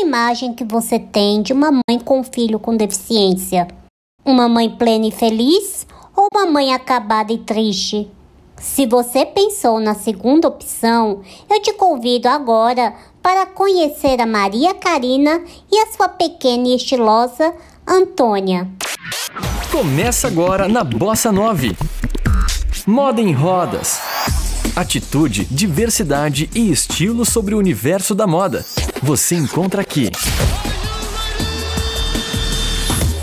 Imagem que você tem de uma mãe com filho com deficiência? Uma mãe plena e feliz ou uma mãe acabada e triste? Se você pensou na segunda opção, eu te convido agora para conhecer a Maria Karina e a sua pequena e estilosa Antônia. Começa agora na Bossa 9. Moda em rodas. Atitude, diversidade e estilo sobre o universo da moda. Você encontra aqui.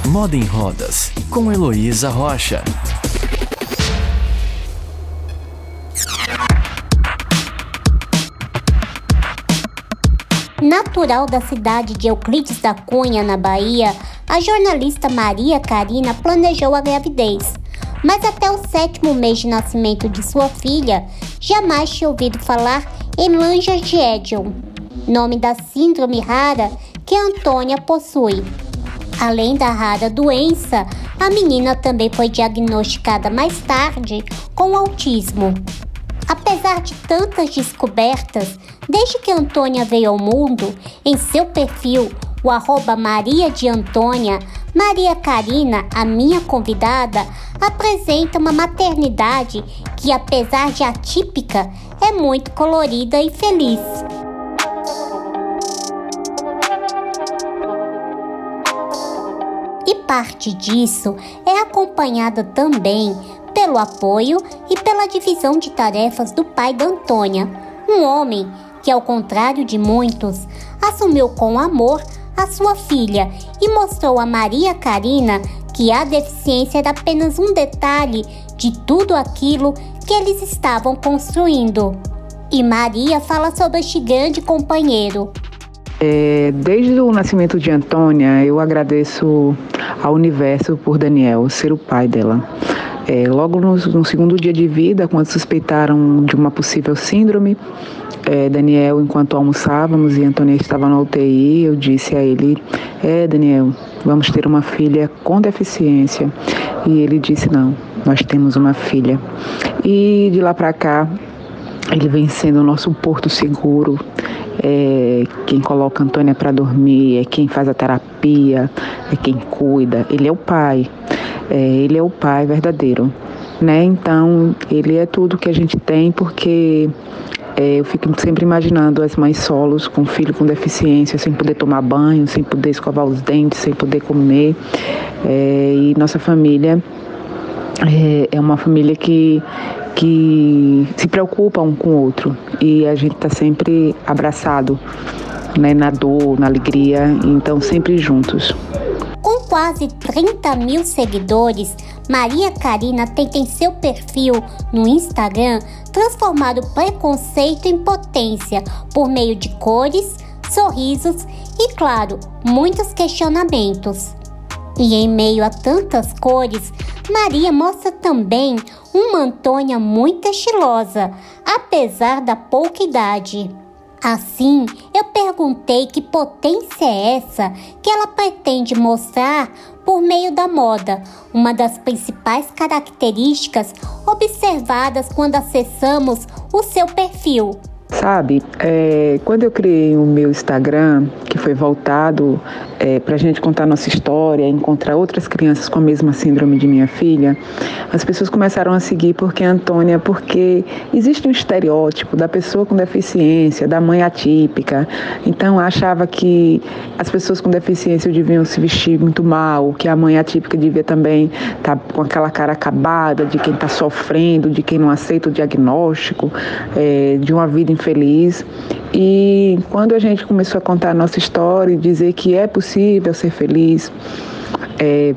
Moda em Rodas, com Heloísa Rocha. Natural da cidade de Euclides da Cunha, na Bahia, a jornalista Maria Karina planejou a gravidez mas até o sétimo mês de nascimento de sua filha, jamais tinha ouvido falar em Langerhans, nome da síndrome rara que Antônia possui. Além da rara doença, a menina também foi diagnosticada mais tarde com autismo. Apesar de tantas descobertas, desde que Antônia veio ao mundo, em seu perfil, o arroba Maria de Antônia, Maria Karina, a minha convidada, apresenta uma maternidade que, apesar de atípica, é muito colorida e feliz. Parte disso é acompanhada também pelo apoio e pela divisão de tarefas do pai da Antônia, um homem que, ao contrário de muitos, assumiu com amor a sua filha e mostrou a Maria Karina que a deficiência era apenas um detalhe de tudo aquilo que eles estavam construindo. E Maria fala sobre este grande companheiro. É, desde o nascimento de Antônia, eu agradeço ao universo por Daniel ser o pai dela. É, logo no, no, segundo dia de vida, quando suspeitaram de uma possível síndrome, é, Daniel, enquanto almoçávamos e Antônia estava na UTI, eu disse a ele: É, Daniel, vamos ter uma filha com deficiência. E ele disse: Não, nós temos uma filha. E de lá para cá, ele vem sendo o nosso porto seguro. É quem coloca a Antônia para dormir, é quem faz a terapia, é quem cuida. Ele é o pai. É, ele é o pai verdadeiro. Né? Então, ele é tudo que a gente tem porque é, eu fico sempre imaginando as mães solos com filho com deficiência, sem poder tomar banho, sem poder escovar os dentes, sem poder comer. É, e nossa família é, é uma família que que se preocupa um com o outro e a gente está sempre abraçado, né, na dor, na alegria, então sempre juntos. Com quase 30 mil seguidores, Maria Karina tenta em seu perfil no Instagram transformar o preconceito em potência por meio de cores, sorrisos e, claro, muitos questionamentos. E em meio a tantas cores, Maria mostra também uma Antônia muito estilosa, apesar da pouca idade. Assim, eu perguntei que potência é essa que ela pretende mostrar por meio da moda, uma das principais características observadas quando acessamos o seu perfil. Sabe, é, quando eu criei o meu Instagram, que foi voltado é, para a gente contar nossa história, encontrar outras crianças com a mesma síndrome de minha filha, as pessoas começaram a seguir porque Antônia, porque existe um estereótipo da pessoa com deficiência, da mãe atípica. Então achava que as pessoas com deficiência deviam se vestir muito mal, que a mãe atípica devia também estar tá com aquela cara acabada de quem está sofrendo, de quem não aceita o diagnóstico, é, de uma vida infeliz. E quando a gente começou a contar a nossa história e dizer que é possível ser feliz, é,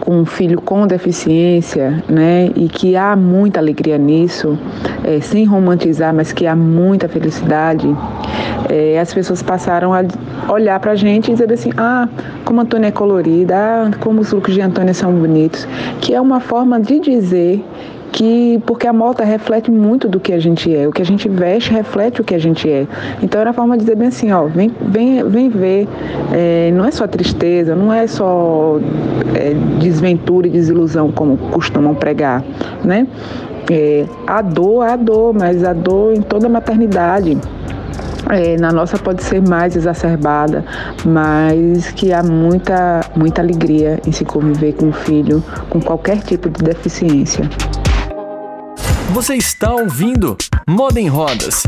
com um filho com deficiência, né, e que há muita alegria nisso, é, sem romantizar, mas que há muita felicidade, é, as pessoas passaram a olhar para a gente e dizer assim, ah, como Antônia é colorida, ah, como os looks de Antônia são bonitos, que é uma forma de dizer que porque a moda reflete muito do que a gente é, o que a gente veste reflete o que a gente é. Então era a forma de dizer bem assim, ó, vem, vem, vem ver, é, não é só tristeza, não é só é, desventura e desilusão como costumam pregar, né? É, a dor, a dor, mas a dor em toda a maternidade. É, na nossa pode ser mais exacerbada, mas que há muita, muita alegria em se conviver com o filho com qualquer tipo de deficiência. Você está ouvindo Moda em Rodas.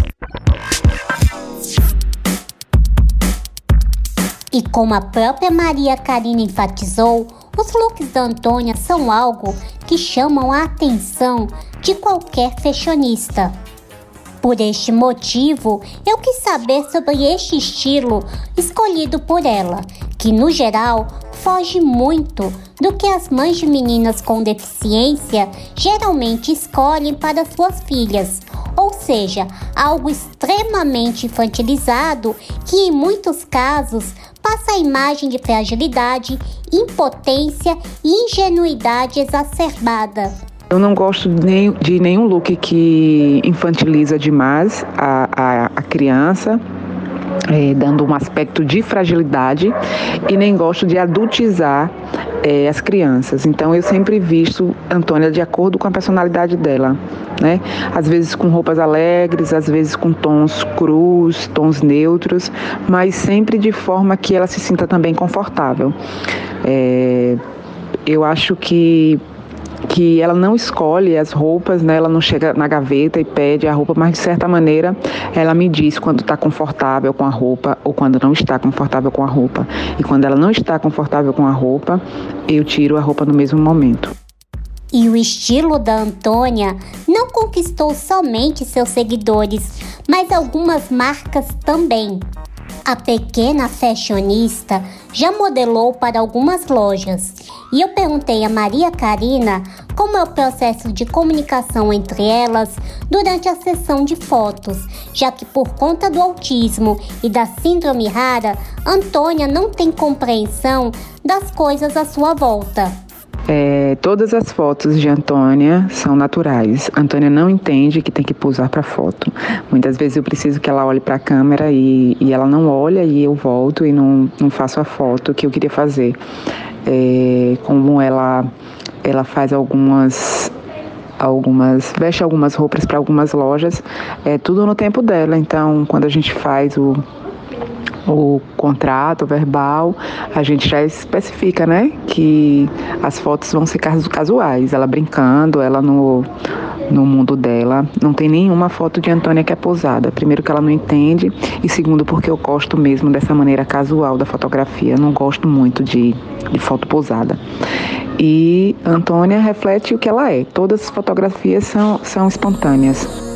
E como a própria Maria Karina enfatizou, os looks da Antônia são algo que chamam a atenção de qualquer fashionista. Por este motivo, eu quis saber sobre este estilo escolhido por ela, que no geral foge muito do que as mães de meninas com deficiência geralmente escolhem para suas filhas, ou seja, algo extremamente infantilizado que em muitos casos passa a imagem de fragilidade, impotência e ingenuidade exacerbada. Eu não gosto de nenhum look que infantiliza demais a, a, a criança. É, dando um aspecto de fragilidade e nem gosto de adultizar é, as crianças. Então eu sempre visto Antônia de acordo com a personalidade dela, né? Às vezes com roupas alegres, às vezes com tons crus, tons neutros, mas sempre de forma que ela se sinta também confortável. É, eu acho que que ela não escolhe as roupas, né? Ela não chega na gaveta e pede a roupa, mas de certa maneira ela me diz quando está confortável com a roupa ou quando não está confortável com a roupa. E quando ela não está confortável com a roupa, eu tiro a roupa no mesmo momento. E o estilo da Antônia não conquistou somente seus seguidores, mas algumas marcas também. A pequena fashionista já modelou para algumas lojas e eu perguntei a Maria Karina como é o processo de comunicação entre elas durante a sessão de fotos, já que por conta do autismo e da síndrome rara, Antônia não tem compreensão das coisas à sua volta. É, todas as fotos de Antônia são naturais. Antônia não entende que tem que posar para foto. Muitas vezes eu preciso que ela olhe para a câmera e, e, ela não olha e eu volto e não, não faço a foto que eu queria fazer. É, como ela, ela faz algumas algumas veste algumas roupas para algumas lojas é tudo no tempo dela então quando a gente faz o o contrato verbal, a gente já especifica, né, que as fotos vão ser casuais, ela brincando, ela no no mundo dela. Não tem nenhuma foto de Antônia que é posada. Primeiro que ela não entende e segundo porque eu gosto mesmo dessa maneira casual da fotografia. Não gosto muito de, de foto posada. E Antônia reflete o que ela é. Todas as fotografias são, são espontâneas.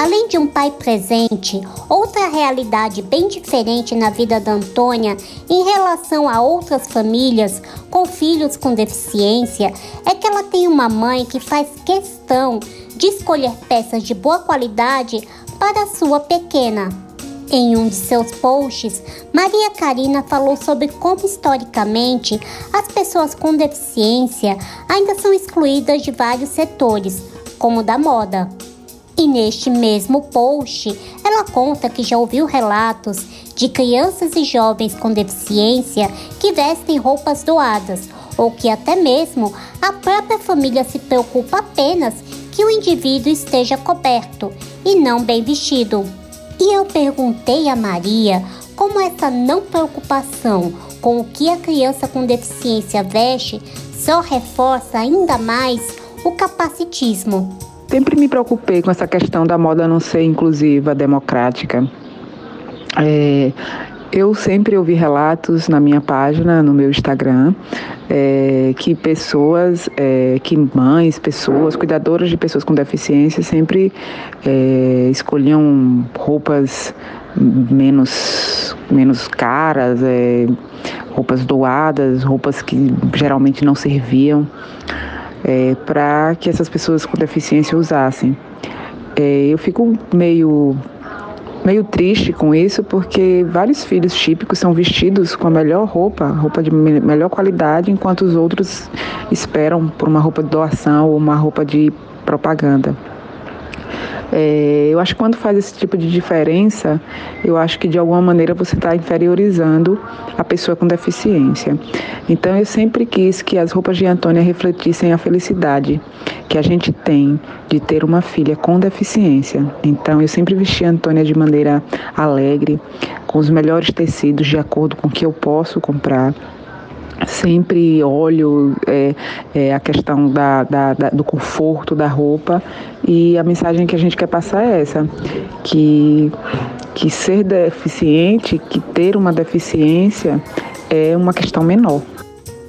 Além de um pai presente, outra realidade bem diferente na vida da Antônia em relação a outras famílias com filhos com deficiência é que ela tem uma mãe que faz questão de escolher peças de boa qualidade para a sua pequena. Em um de seus posts, Maria Karina falou sobre como historicamente as pessoas com deficiência ainda são excluídas de vários setores, como o da moda. E neste mesmo post, ela conta que já ouviu relatos de crianças e jovens com deficiência que vestem roupas doadas, ou que até mesmo a própria família se preocupa apenas que o indivíduo esteja coberto e não bem vestido. E eu perguntei a Maria como essa não preocupação com o que a criança com deficiência veste só reforça ainda mais o capacitismo. Sempre me preocupei com essa questão da moda não ser inclusiva, democrática. É, eu sempre ouvi relatos na minha página, no meu Instagram, é, que pessoas, é, que mães, pessoas, cuidadoras de pessoas com deficiência sempre é, escolhiam roupas menos, menos caras, é, roupas doadas, roupas que geralmente não serviam é, para que essas pessoas com deficiência usassem. É, eu fico meio meio triste com isso porque vários filhos típicos são vestidos com a melhor roupa, roupa de melhor qualidade, enquanto os outros esperam por uma roupa de doação ou uma roupa de propaganda. É, eu acho que quando faz esse tipo de diferença, eu acho que de alguma maneira você está inferiorizando a pessoa com deficiência. Então eu sempre quis que as roupas de Antônia refletissem a felicidade que a gente tem de ter uma filha com deficiência. Então eu sempre vesti a Antônia de maneira alegre, com os melhores tecidos de acordo com o que eu posso comprar sempre olho é, é, a questão da, da, da, do conforto da roupa e a mensagem que a gente quer passar é essa, que, que ser deficiente, que ter uma deficiência é uma questão menor.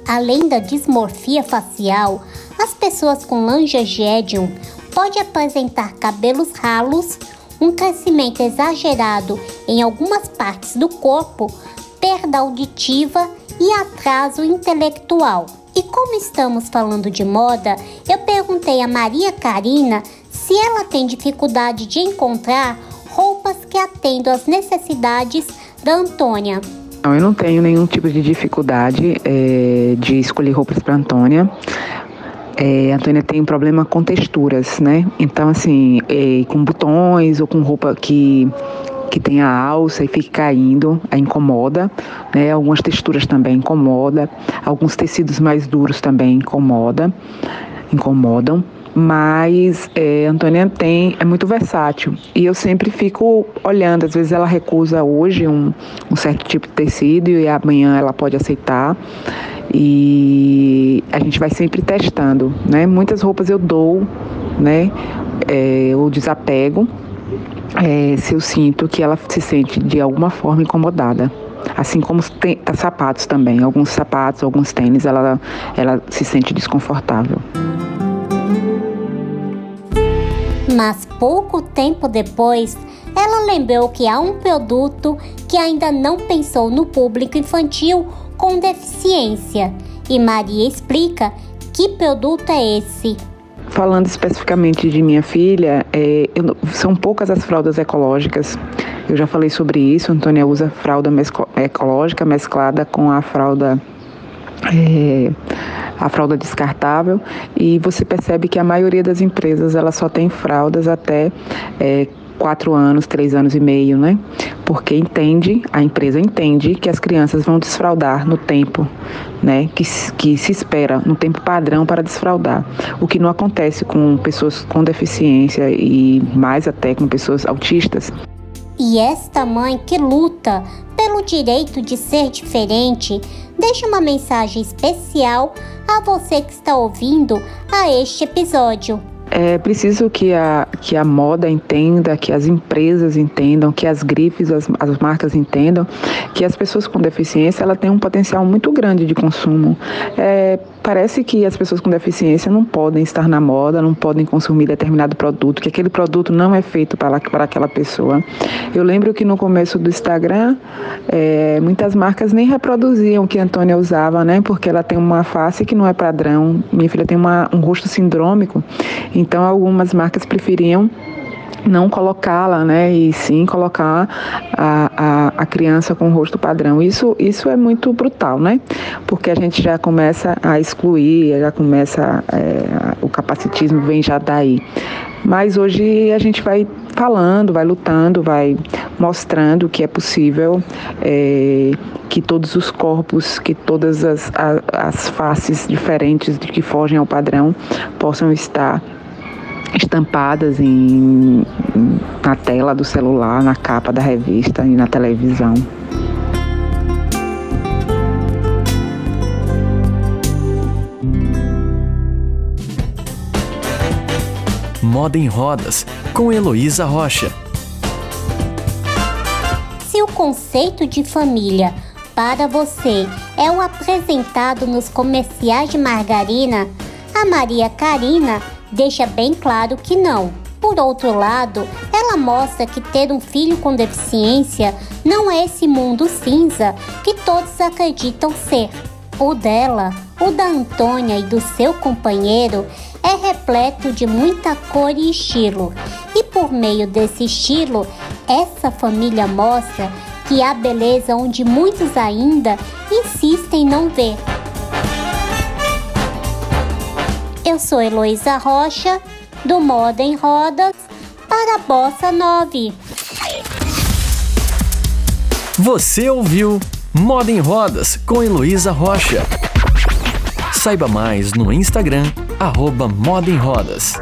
Além da dismorfia facial, as pessoas com lanjagédium podem apresentar cabelos ralos, um crescimento exagerado em algumas partes do corpo, perda auditiva e atraso intelectual. E como estamos falando de moda, eu perguntei a Maria Karina se ela tem dificuldade de encontrar roupas que atendam às necessidades da Antônia. Não, eu não tenho nenhum tipo de dificuldade é, de escolher roupas para Antônia. É, a Antônia tem um problema com texturas, né? Então, assim, é, com botões ou com roupa que que tem a alça e fique caindo, a incomoda, né? Algumas texturas também incomoda, alguns tecidos mais duros também incomoda, incomodam. Mas é, Antônia tem, é muito versátil. E eu sempre fico olhando, às vezes ela recusa hoje um, um certo tipo de tecido e amanhã ela pode aceitar. E a gente vai sempre testando, né? Muitas roupas eu dou, né? É, o desapego é, se eu sinto que ela se sente de alguma forma incomodada. Assim como tem, tá, sapatos também. Alguns sapatos, alguns tênis, ela, ela se sente desconfortável. Mas pouco tempo depois, ela lembrou que há um produto que ainda não pensou no público infantil com deficiência. E Maria explica que produto é esse. Falando especificamente de minha filha, é, eu, são poucas as fraldas ecológicas. Eu já falei sobre isso. Antônia usa fralda ecológica mesclada com a fralda é, a fralda descartável e você percebe que a maioria das empresas ela só tem fraldas até é, quatro anos, três anos e meio, né? Porque entende, a empresa entende que as crianças vão desfraldar no tempo, né? Que, que se espera, no tempo padrão para desfraldar. O que não acontece com pessoas com deficiência e mais até com pessoas autistas. E esta mãe que luta pelo direito de ser diferente, deixa uma mensagem especial a você que está ouvindo a este episódio. É preciso que a, que a moda entenda, que as empresas entendam, que as grifes, as, as marcas entendam que as pessoas com deficiência ela têm um potencial muito grande de consumo. É, parece que as pessoas com deficiência não podem estar na moda, não podem consumir determinado produto, que aquele produto não é feito para, para aquela pessoa. Eu lembro que no começo do Instagram, é, muitas marcas nem reproduziam o que a Antônia usava, né? Porque ela tem uma face que não é padrão. Minha filha tem uma, um rosto sindrômico, então algumas marcas preferiam não colocá-la, né, e sim colocar a, a, a, criança com o rosto padrão. Isso, isso é muito brutal, né, porque a gente já começa a excluir, já começa, é, o capacitismo vem já daí. Mas hoje a gente vai falando, vai lutando, vai mostrando que é possível é, que todos os corpos, que todas as, as, as faces diferentes de que fogem ao padrão possam estar estampadas em, na tela do celular, na capa da revista e na televisão. Moda em Rodas, com Heloísa Rocha. Se o conceito de família para você é o apresentado nos comerciais de margarina, a Maria Karina deixa bem claro que não. Por outro lado, ela mostra que ter um filho com deficiência não é esse mundo cinza que todos acreditam ser. O dela, o da Antônia e do seu companheiro é repleto de muita cor e estilo. E por meio desse estilo, essa família mostra que há beleza onde muitos ainda insistem em não ver. Eu sou Heloísa Rocha, do Moda em Rodas, para a Bossa 9. Você ouviu Moda em Rodas com Heloísa Rocha. Saiba mais no Instagram, arroba Moda em Rodas.